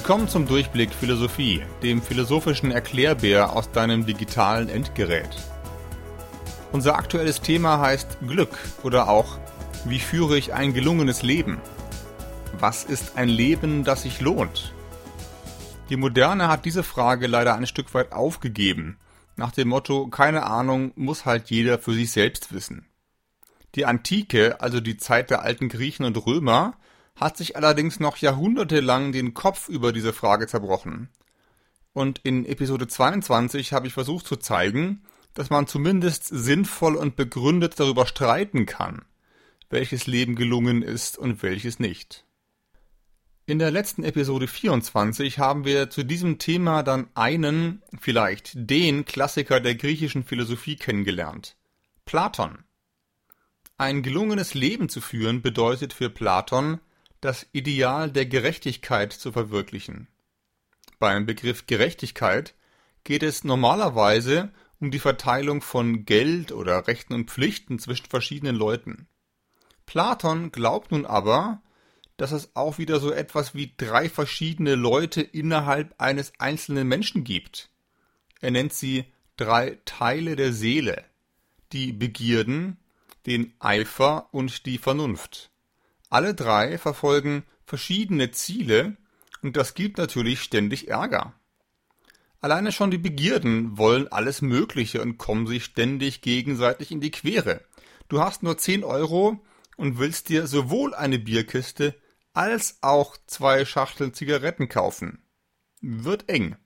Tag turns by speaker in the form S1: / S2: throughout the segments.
S1: Willkommen zum Durchblick Philosophie, dem philosophischen Erklärbär aus deinem digitalen Endgerät. Unser aktuelles Thema heißt Glück oder auch Wie führe ich ein gelungenes Leben? Was ist ein Leben, das sich lohnt? Die Moderne hat diese Frage leider ein Stück weit aufgegeben, nach dem Motto keine Ahnung muss halt jeder für sich selbst wissen. Die Antike, also die Zeit der alten Griechen und Römer, hat sich allerdings noch jahrhundertelang den Kopf über diese Frage zerbrochen. Und in Episode 22 habe ich versucht zu zeigen, dass man zumindest sinnvoll und begründet darüber streiten kann, welches Leben gelungen ist und welches nicht. In der letzten Episode 24 haben wir zu diesem Thema dann einen, vielleicht den Klassiker der griechischen Philosophie kennengelernt. Platon. Ein gelungenes Leben zu führen bedeutet für Platon, das Ideal der Gerechtigkeit zu verwirklichen. Beim Begriff Gerechtigkeit geht es normalerweise um die Verteilung von Geld oder Rechten und Pflichten zwischen verschiedenen Leuten. Platon glaubt nun aber, dass es auch wieder so etwas wie drei verschiedene Leute innerhalb eines einzelnen Menschen gibt. Er nennt sie drei Teile der Seele, die Begierden, den Eifer und die Vernunft. Alle drei verfolgen verschiedene Ziele und das gibt natürlich ständig Ärger. Alleine schon die Begierden wollen alles Mögliche und kommen sich ständig gegenseitig in die Quere. Du hast nur 10 Euro und willst dir sowohl eine Bierkiste als auch zwei Schachteln Zigaretten kaufen. Wird eng.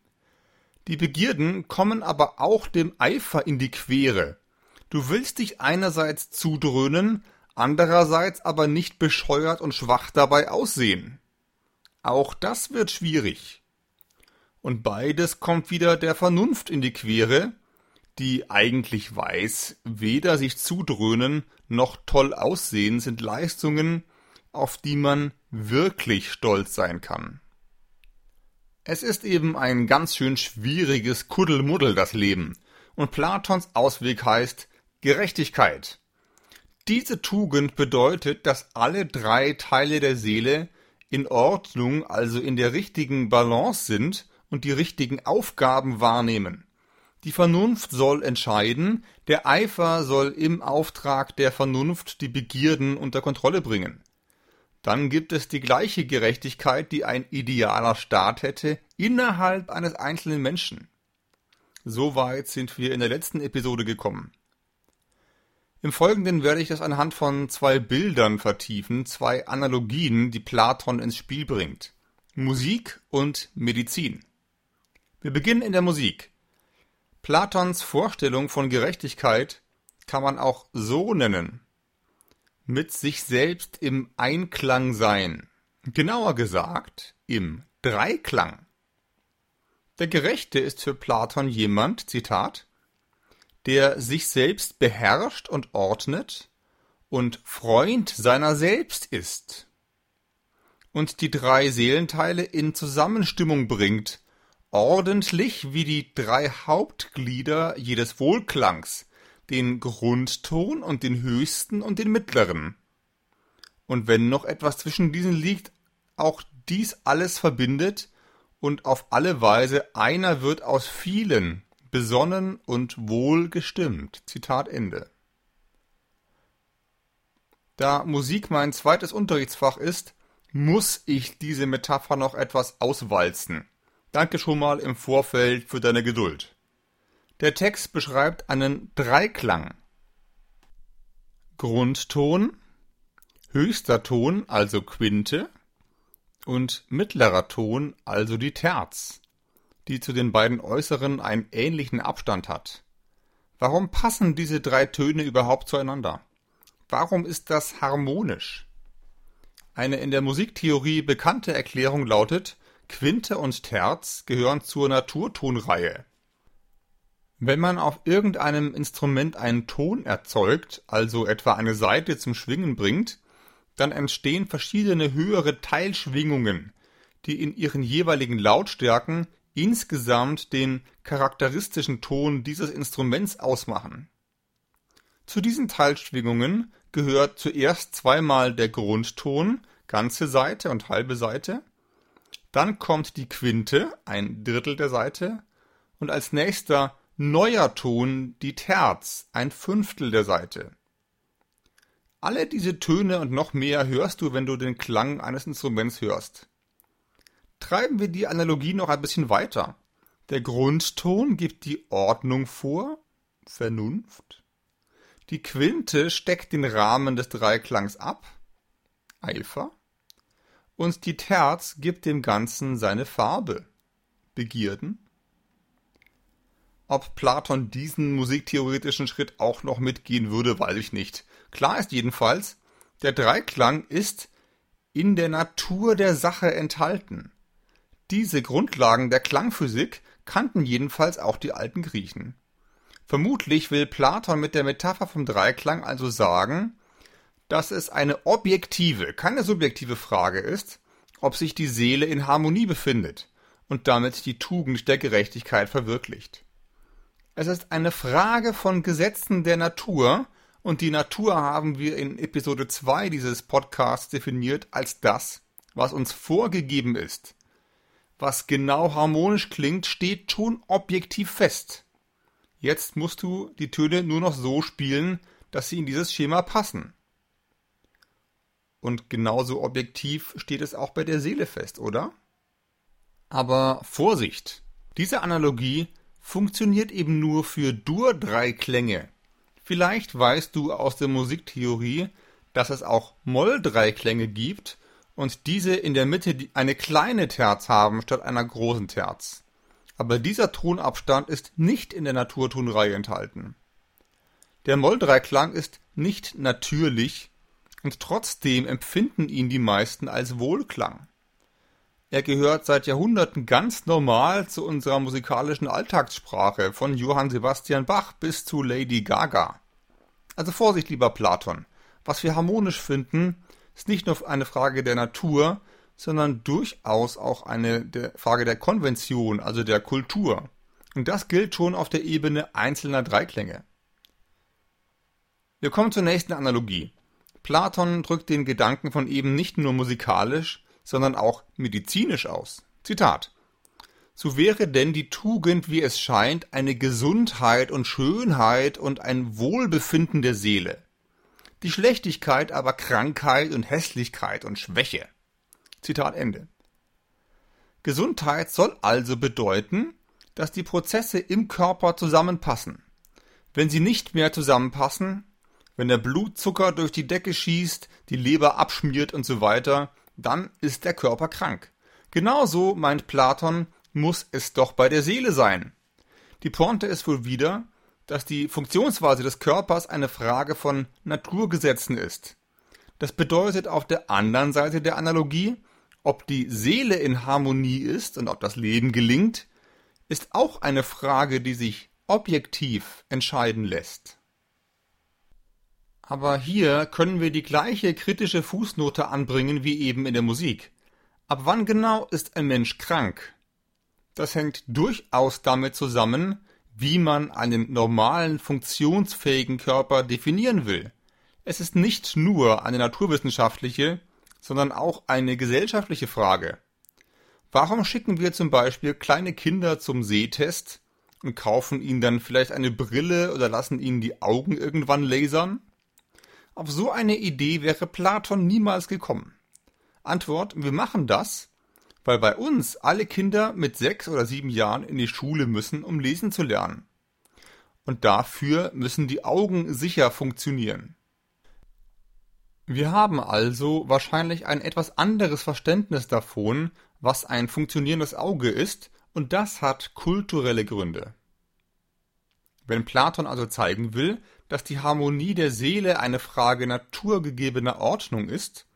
S1: Die Begierden kommen aber auch dem Eifer in die Quere. Du willst dich einerseits zudröhnen, andererseits aber nicht bescheuert und schwach dabei aussehen. Auch das wird schwierig. Und beides kommt wieder der Vernunft in die Quere, die eigentlich weiß, weder sich zudröhnen noch toll aussehen sind Leistungen, auf die man wirklich stolz sein kann. Es ist eben ein ganz schön schwieriges Kuddelmuddel das Leben, und Platons Ausweg heißt Gerechtigkeit. Diese Tugend bedeutet, dass alle drei Teile der Seele in Ordnung, also in der richtigen Balance sind und die richtigen Aufgaben wahrnehmen. Die Vernunft soll entscheiden, der Eifer soll im Auftrag der Vernunft die Begierden unter Kontrolle bringen. Dann gibt es die gleiche Gerechtigkeit, die ein idealer Staat hätte, innerhalb eines einzelnen Menschen. Soweit sind wir in der letzten Episode gekommen. Im Folgenden werde ich das anhand von zwei Bildern vertiefen, zwei Analogien, die Platon ins Spiel bringt. Musik und Medizin. Wir beginnen in der Musik. Platons Vorstellung von Gerechtigkeit kann man auch so nennen. Mit sich selbst im Einklang sein. Genauer gesagt, im Dreiklang. Der Gerechte ist für Platon jemand, Zitat, der sich selbst beherrscht und ordnet und Freund seiner selbst ist und die drei Seelenteile in Zusammenstimmung bringt, ordentlich wie die drei Hauptglieder jedes Wohlklangs, den Grundton und den höchsten und den mittleren. Und wenn noch etwas zwischen diesen liegt, auch dies alles verbindet und auf alle Weise einer wird aus vielen, besonnen und wohlgestimmt. Zitat Ende. Da Musik mein zweites Unterrichtsfach ist, muss ich diese Metapher noch etwas auswalzen. Danke schon mal im Vorfeld für deine Geduld. Der Text beschreibt einen Dreiklang. Grundton, höchster Ton, also Quinte, und mittlerer Ton, also die Terz die zu den beiden äußeren einen ähnlichen Abstand hat. Warum passen diese drei Töne überhaupt zueinander? Warum ist das harmonisch? Eine in der Musiktheorie bekannte Erklärung lautet, Quinte und Terz gehören zur Naturtonreihe. Wenn man auf irgendeinem Instrument einen Ton erzeugt, also etwa eine Saite zum Schwingen bringt, dann entstehen verschiedene höhere Teilschwingungen, die in ihren jeweiligen Lautstärken insgesamt den charakteristischen Ton dieses Instruments ausmachen. Zu diesen Teilschwingungen gehört zuerst zweimal der Grundton, ganze Seite und halbe Seite, Dann kommt die Quinte, ein Drittel der Seite, und als nächster neuer Ton die Terz, ein Fünftel der Seite. Alle diese Töne und noch mehr hörst du, wenn du den Klang eines Instruments hörst. Treiben wir die Analogie noch ein bisschen weiter. Der Grundton gibt die Ordnung vor, Vernunft. Die Quinte steckt den Rahmen des Dreiklangs ab, Eifer. Und die Terz gibt dem Ganzen seine Farbe, Begierden. Ob Platon diesen musiktheoretischen Schritt auch noch mitgehen würde, weiß ich nicht. Klar ist jedenfalls, der Dreiklang ist in der Natur der Sache enthalten. Diese Grundlagen der Klangphysik kannten jedenfalls auch die alten Griechen. Vermutlich will Platon mit der Metapher vom Dreiklang also sagen, dass es eine objektive, keine subjektive Frage ist, ob sich die Seele in Harmonie befindet und damit die Tugend der Gerechtigkeit verwirklicht. Es ist eine Frage von Gesetzen der Natur, und die Natur haben wir in Episode 2 dieses Podcasts definiert als das, was uns vorgegeben ist. Was genau harmonisch klingt, steht schon objektiv fest. Jetzt musst du die Töne nur noch so spielen, dass sie in dieses Schema passen. Und genauso objektiv steht es auch bei der Seele fest, oder? Aber Vorsicht! Diese Analogie funktioniert eben nur für Dur-Dreiklänge. Vielleicht weißt du aus der Musiktheorie, dass es auch Moll-Dreiklänge gibt und diese in der Mitte eine kleine Terz haben statt einer großen Terz aber dieser Tonabstand ist nicht in der Naturtonreihe enthalten. Der Molldreiklang ist nicht natürlich und trotzdem empfinden ihn die meisten als Wohlklang. Er gehört seit Jahrhunderten ganz normal zu unserer musikalischen Alltagssprache, von Johann Sebastian Bach bis zu Lady Gaga. Also Vorsicht, lieber Platon. Was wir harmonisch finden, ist nicht nur eine Frage der Natur, sondern durchaus auch eine der Frage der Konvention, also der Kultur. Und das gilt schon auf der Ebene einzelner Dreiklänge. Wir kommen zur nächsten Analogie. Platon drückt den Gedanken von eben nicht nur musikalisch, sondern auch medizinisch aus. Zitat. So wäre denn die Tugend, wie es scheint, eine Gesundheit und Schönheit und ein Wohlbefinden der Seele. Die Schlechtigkeit aber Krankheit und Hässlichkeit und Schwäche. Zitat Ende. Gesundheit soll also bedeuten, dass die Prozesse im Körper zusammenpassen. Wenn sie nicht mehr zusammenpassen, wenn der Blutzucker durch die Decke schießt, die Leber abschmiert und so weiter, dann ist der Körper krank. Genauso, meint Platon, muss es doch bei der Seele sein. Die Pointe ist wohl wieder, dass die Funktionsweise des Körpers eine Frage von Naturgesetzen ist. Das bedeutet auf der anderen Seite der Analogie, ob die Seele in Harmonie ist und ob das Leben gelingt, ist auch eine Frage, die sich objektiv entscheiden lässt. Aber hier können wir die gleiche kritische Fußnote anbringen wie eben in der Musik. Ab wann genau ist ein Mensch krank? Das hängt durchaus damit zusammen, wie man einen normalen, funktionsfähigen Körper definieren will. Es ist nicht nur eine naturwissenschaftliche, sondern auch eine gesellschaftliche Frage. Warum schicken wir zum Beispiel kleine Kinder zum Sehtest und kaufen ihnen dann vielleicht eine Brille oder lassen ihnen die Augen irgendwann lasern? Auf so eine Idee wäre Platon niemals gekommen. Antwort, wir machen das, weil bei uns alle Kinder mit sechs oder sieben Jahren in die Schule müssen, um lesen zu lernen. Und dafür müssen die Augen sicher funktionieren. Wir haben also wahrscheinlich ein etwas anderes Verständnis davon, was ein funktionierendes Auge ist, und das hat kulturelle Gründe. Wenn Platon also zeigen will, dass die Harmonie der Seele eine Frage naturgegebener Ordnung ist,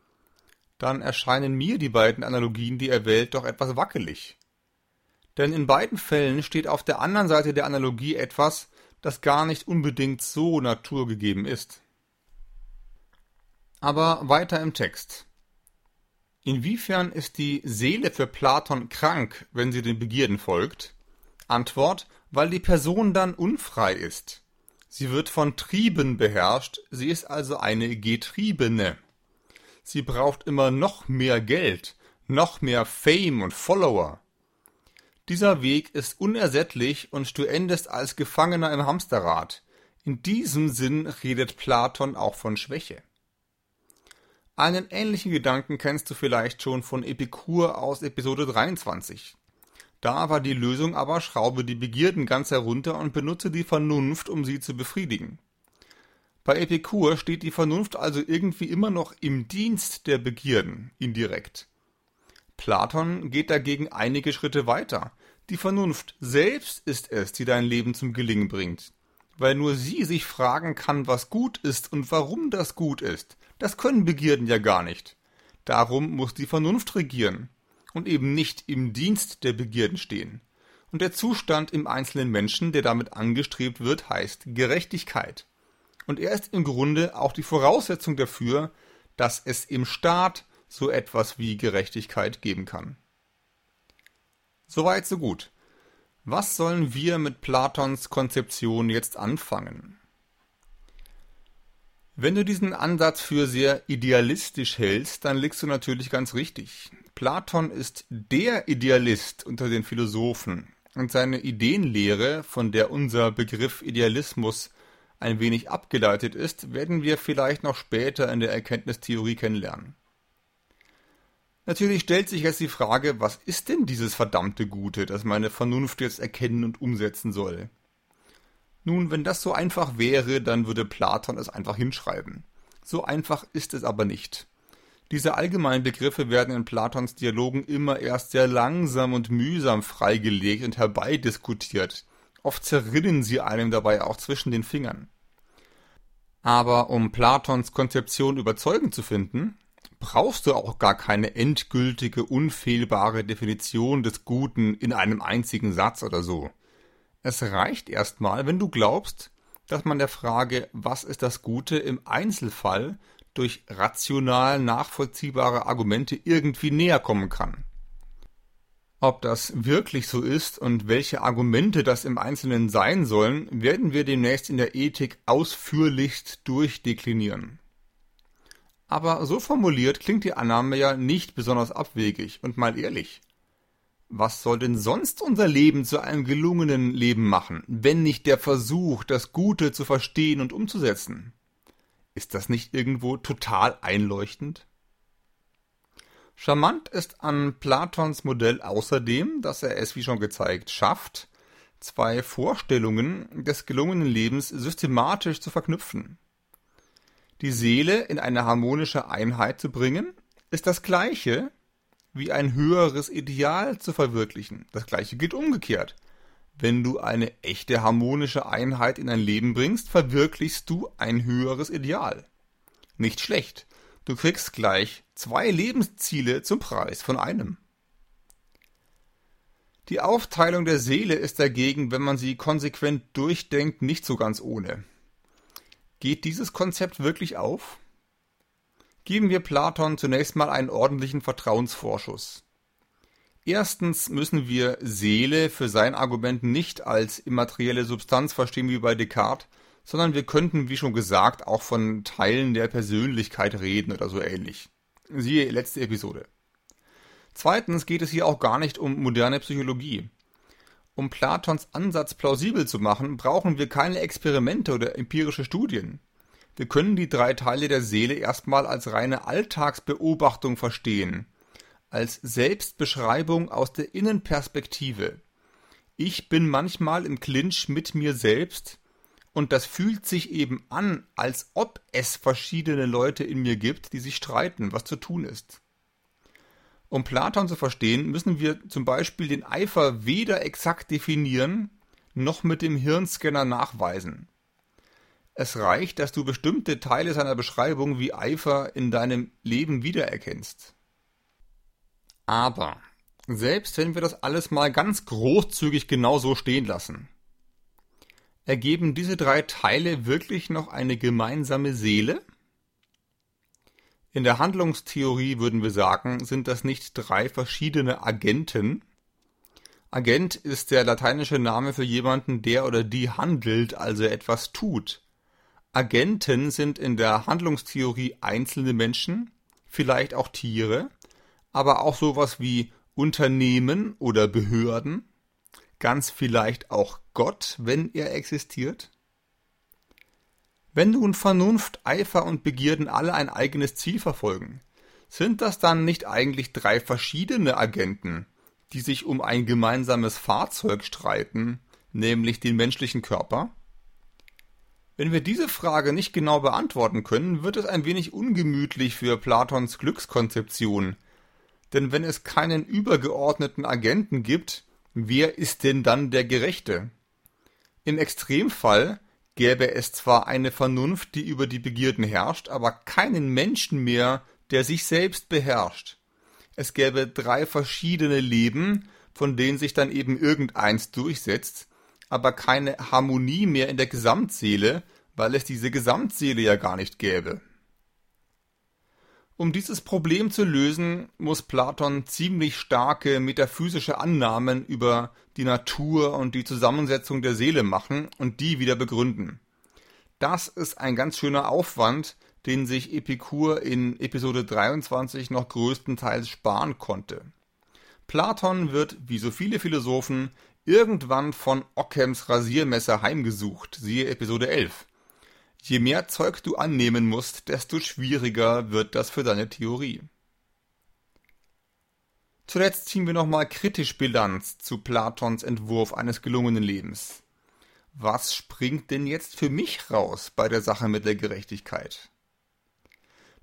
S1: dann erscheinen mir die beiden Analogien, die er wählt, doch etwas wackelig. Denn in beiden Fällen steht auf der anderen Seite der Analogie etwas, das gar nicht unbedingt so naturgegeben ist. Aber weiter im Text. Inwiefern ist die Seele für Platon krank, wenn sie den Begierden folgt? Antwort, weil die Person dann unfrei ist. Sie wird von Trieben beherrscht, sie ist also eine Getriebene. Sie braucht immer noch mehr Geld, noch mehr Fame und Follower. Dieser Weg ist unersättlich und du endest als Gefangener im Hamsterrad. In diesem Sinn redet Platon auch von Schwäche. Einen ähnlichen Gedanken kennst du vielleicht schon von Epikur aus Episode 23. Da war die Lösung aber, schraube die Begierden ganz herunter und benutze die Vernunft, um sie zu befriedigen. Bei Epikur steht die Vernunft also irgendwie immer noch im Dienst der Begierden, indirekt. Platon geht dagegen einige Schritte weiter. Die Vernunft selbst ist es, die dein Leben zum Gelingen bringt. Weil nur sie sich fragen kann, was gut ist und warum das gut ist. Das können Begierden ja gar nicht. Darum muss die Vernunft regieren und eben nicht im Dienst der Begierden stehen. Und der Zustand im einzelnen Menschen, der damit angestrebt wird, heißt Gerechtigkeit. Und er ist im Grunde auch die Voraussetzung dafür, dass es im Staat so etwas wie Gerechtigkeit geben kann. Soweit, so gut. Was sollen wir mit Platons Konzeption jetzt anfangen? Wenn du diesen Ansatz für sehr idealistisch hältst, dann liegst du natürlich ganz richtig. Platon ist der Idealist unter den Philosophen und seine Ideenlehre, von der unser Begriff Idealismus ein wenig abgeleitet ist, werden wir vielleicht noch später in der Erkenntnistheorie kennenlernen. Natürlich stellt sich jetzt die Frage, was ist denn dieses verdammte Gute, das meine Vernunft jetzt erkennen und umsetzen soll? Nun, wenn das so einfach wäre, dann würde Platon es einfach hinschreiben. So einfach ist es aber nicht. Diese allgemeinen Begriffe werden in Platons Dialogen immer erst sehr langsam und mühsam freigelegt und herbeidiskutiert. Oft zerrinnen sie einem dabei auch zwischen den Fingern. Aber um Platons Konzeption überzeugend zu finden, brauchst du auch gar keine endgültige, unfehlbare Definition des Guten in einem einzigen Satz oder so. Es reicht erstmal, wenn du glaubst, dass man der Frage, was ist das Gute im Einzelfall durch rational nachvollziehbare Argumente irgendwie näher kommen kann. Ob das wirklich so ist und welche Argumente das im Einzelnen sein sollen, werden wir demnächst in der Ethik ausführlichst durchdeklinieren. Aber so formuliert klingt die Annahme ja nicht besonders abwegig und mal ehrlich. Was soll denn sonst unser Leben zu einem gelungenen Leben machen, wenn nicht der Versuch, das Gute zu verstehen und umzusetzen? Ist das nicht irgendwo total einleuchtend? Charmant ist an Platons Modell außerdem, dass er es, wie schon gezeigt, schafft, zwei Vorstellungen des gelungenen Lebens systematisch zu verknüpfen. Die Seele in eine harmonische Einheit zu bringen, ist das gleiche wie ein höheres Ideal zu verwirklichen. Das gleiche gilt umgekehrt. Wenn du eine echte harmonische Einheit in dein Leben bringst, verwirklichst du ein höheres Ideal. Nicht schlecht. Du kriegst gleich zwei Lebensziele zum Preis von einem. Die Aufteilung der Seele ist dagegen, wenn man sie konsequent durchdenkt, nicht so ganz ohne. Geht dieses Konzept wirklich auf? Geben wir Platon zunächst mal einen ordentlichen Vertrauensvorschuss. Erstens müssen wir Seele für sein Argument nicht als immaterielle Substanz verstehen wie bei Descartes, sondern wir könnten, wie schon gesagt, auch von Teilen der Persönlichkeit reden oder so ähnlich. Siehe letzte Episode. Zweitens geht es hier auch gar nicht um moderne Psychologie. Um Platons Ansatz plausibel zu machen, brauchen wir keine Experimente oder empirische Studien. Wir können die drei Teile der Seele erstmal als reine Alltagsbeobachtung verstehen als Selbstbeschreibung aus der Innenperspektive. Ich bin manchmal im Clinch mit mir selbst und das fühlt sich eben an, als ob es verschiedene Leute in mir gibt, die sich streiten, was zu tun ist. Um Platon zu verstehen, müssen wir zum Beispiel den Eifer weder exakt definieren, noch mit dem Hirnscanner nachweisen. Es reicht, dass du bestimmte Teile seiner Beschreibung wie Eifer in deinem Leben wiedererkennst. Aber selbst wenn wir das alles mal ganz großzügig genau so stehen lassen, ergeben diese drei Teile wirklich noch eine gemeinsame Seele? In der Handlungstheorie würden wir sagen, sind das nicht drei verschiedene Agenten? Agent ist der lateinische Name für jemanden, der oder die handelt, also etwas tut. Agenten sind in der Handlungstheorie einzelne Menschen, vielleicht auch Tiere, aber auch sowas wie Unternehmen oder Behörden, ganz vielleicht auch Gott, wenn er existiert? Wenn nun Vernunft, Eifer und Begierden alle ein eigenes Ziel verfolgen, sind das dann nicht eigentlich drei verschiedene Agenten, die sich um ein gemeinsames Fahrzeug streiten, nämlich den menschlichen Körper? Wenn wir diese Frage nicht genau beantworten können, wird es ein wenig ungemütlich für Platons Glückskonzeption. Denn wenn es keinen übergeordneten Agenten gibt, wer ist denn dann der Gerechte? Im Extremfall gäbe es zwar eine Vernunft, die über die Begierden herrscht, aber keinen Menschen mehr, der sich selbst beherrscht. Es gäbe drei verschiedene Leben, von denen sich dann eben irgendeins durchsetzt, aber keine Harmonie mehr in der Gesamtseele, weil es diese Gesamtseele ja gar nicht gäbe. Um dieses Problem zu lösen, muss Platon ziemlich starke metaphysische Annahmen über die Natur und die Zusammensetzung der Seele machen und die wieder begründen. Das ist ein ganz schöner Aufwand, den sich Epikur in Episode 23 noch größtenteils sparen konnte. Platon wird, wie so viele Philosophen, irgendwann von Ockhams Rasiermesser heimgesucht, siehe Episode 11. Je mehr Zeug du annehmen musst, desto schwieriger wird das für deine Theorie. Zuletzt ziehen wir nochmal kritisch Bilanz zu Platons Entwurf eines gelungenen Lebens. Was springt denn jetzt für mich raus bei der Sache mit der Gerechtigkeit?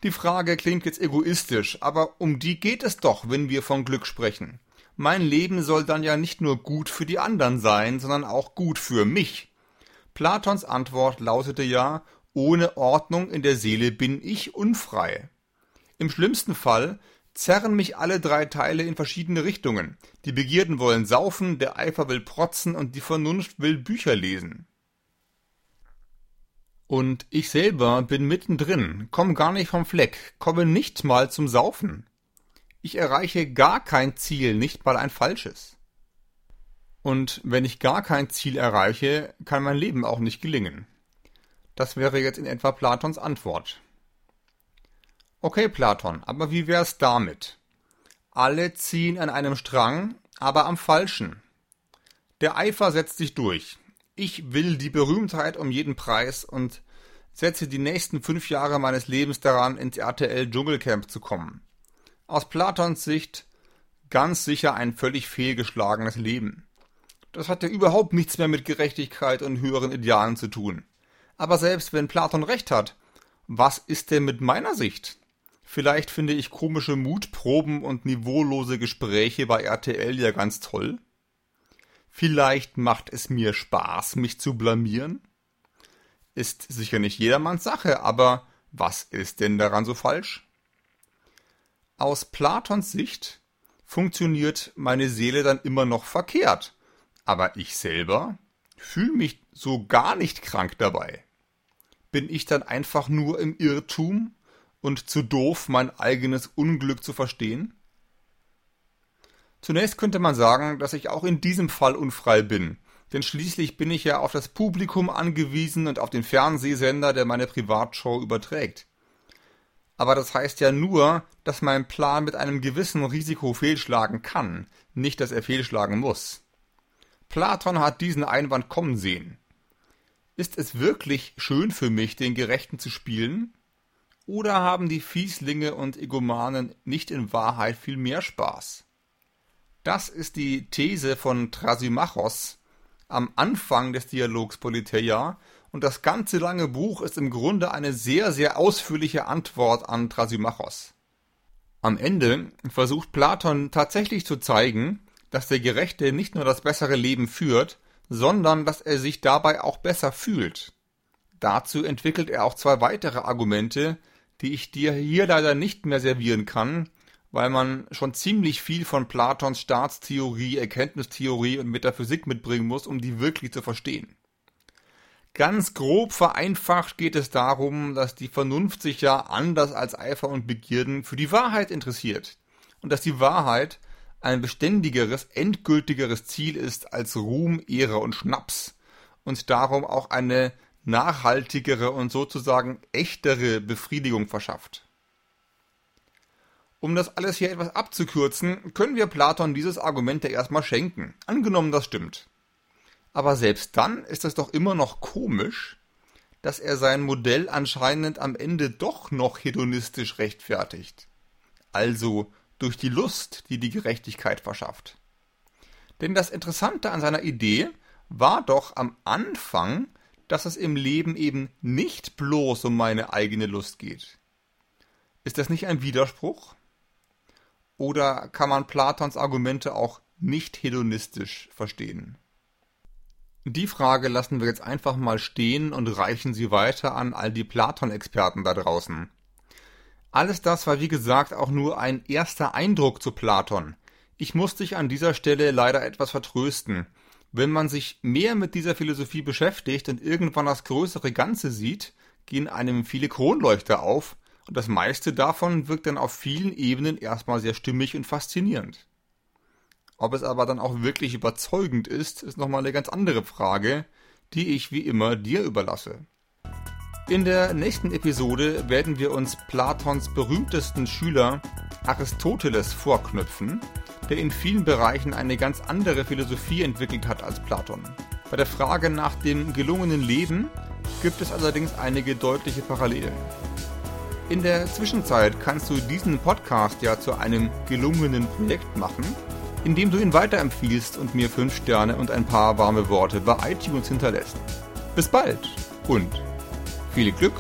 S1: Die Frage klingt jetzt egoistisch, aber um die geht es doch, wenn wir von Glück sprechen. Mein Leben soll dann ja nicht nur gut für die anderen sein, sondern auch gut für mich. Platons Antwort lautete ja, ohne Ordnung in der Seele bin ich unfrei. Im schlimmsten Fall zerren mich alle drei Teile in verschiedene Richtungen. Die Begierden wollen saufen, der Eifer will protzen und die Vernunft will Bücher lesen. Und ich selber bin mittendrin, komme gar nicht vom Fleck, komme nicht mal zum Saufen. Ich erreiche gar kein Ziel, nicht mal ein falsches. Und wenn ich gar kein Ziel erreiche, kann mein Leben auch nicht gelingen. Das wäre jetzt in etwa Platons Antwort. Okay, Platon, aber wie wär's damit? Alle ziehen an einem Strang, aber am falschen. Der Eifer setzt sich durch. Ich will die Berühmtheit um jeden Preis und setze die nächsten fünf Jahre meines Lebens daran, ins RTL Dschungelcamp zu kommen aus Platons Sicht ganz sicher ein völlig fehlgeschlagenes Leben. Das hat ja überhaupt nichts mehr mit Gerechtigkeit und höheren Idealen zu tun. Aber selbst wenn Platon recht hat, was ist denn mit meiner Sicht? Vielleicht finde ich komische Mutproben und niveaulose Gespräche bei RTL ja ganz toll. Vielleicht macht es mir Spaß, mich zu blamieren. Ist sicher nicht jedermanns Sache, aber was ist denn daran so falsch? Aus Platons Sicht funktioniert meine Seele dann immer noch verkehrt, aber ich selber fühle mich so gar nicht krank dabei. Bin ich dann einfach nur im Irrtum und zu doof, mein eigenes Unglück zu verstehen? Zunächst könnte man sagen, dass ich auch in diesem Fall unfrei bin, denn schließlich bin ich ja auf das Publikum angewiesen und auf den Fernsehsender, der meine Privatshow überträgt. Aber das heißt ja nur, dass mein Plan mit einem gewissen Risiko fehlschlagen kann, nicht dass er fehlschlagen muss. Platon hat diesen Einwand kommen sehen. Ist es wirklich schön für mich, den Gerechten zu spielen? Oder haben die Fieslinge und Egomanen nicht in Wahrheit viel mehr Spaß? Das ist die These von Thrasymachos am Anfang des Dialogs Politeia und das ganze lange Buch ist im Grunde eine sehr, sehr ausführliche Antwort an Thrasymachos. Am Ende versucht Platon tatsächlich zu zeigen, dass der Gerechte nicht nur das bessere Leben führt, sondern dass er sich dabei auch besser fühlt. Dazu entwickelt er auch zwei weitere Argumente, die ich dir hier leider nicht mehr servieren kann, weil man schon ziemlich viel von Platons Staatstheorie, Erkenntnistheorie und Metaphysik mitbringen muss, um die wirklich zu verstehen. Ganz grob vereinfacht geht es darum, dass die Vernunft sich ja anders als Eifer und Begierden für die Wahrheit interessiert und dass die Wahrheit ein beständigeres, endgültigeres Ziel ist als Ruhm, Ehre und Schnaps und darum auch eine nachhaltigere und sozusagen echtere Befriedigung verschafft. Um das alles hier etwas abzukürzen, können wir Platon dieses Argument ja erstmal schenken. Angenommen, das stimmt. Aber selbst dann ist es doch immer noch komisch, dass er sein Modell anscheinend am Ende doch noch hedonistisch rechtfertigt. Also durch die Lust, die die Gerechtigkeit verschafft. Denn das Interessante an seiner Idee war doch am Anfang, dass es im Leben eben nicht bloß um meine eigene Lust geht. Ist das nicht ein Widerspruch? Oder kann man Platons Argumente auch nicht hedonistisch verstehen? Die Frage lassen wir jetzt einfach mal stehen und reichen sie weiter an all die Platon-Experten da draußen. Alles das war wie gesagt auch nur ein erster Eindruck zu Platon. Ich muss dich an dieser Stelle leider etwas vertrösten. Wenn man sich mehr mit dieser Philosophie beschäftigt und irgendwann das größere Ganze sieht, gehen einem viele Kronleuchter auf, und das meiste davon wirkt dann auf vielen Ebenen erstmal sehr stimmig und faszinierend. Ob es aber dann auch wirklich überzeugend ist, ist nochmal eine ganz andere Frage, die ich wie immer dir überlasse. In der nächsten Episode werden wir uns Platons berühmtesten Schüler Aristoteles vorknüpfen, der in vielen Bereichen eine ganz andere Philosophie entwickelt hat als Platon. Bei der Frage nach dem gelungenen Leben gibt es allerdings einige deutliche Parallelen. In der Zwischenzeit kannst du diesen Podcast ja zu einem gelungenen Projekt machen indem du ihn weiterempfiehlst und mir 5 Sterne und ein paar warme Worte bei iTunes hinterlässt. Bis bald und viel Glück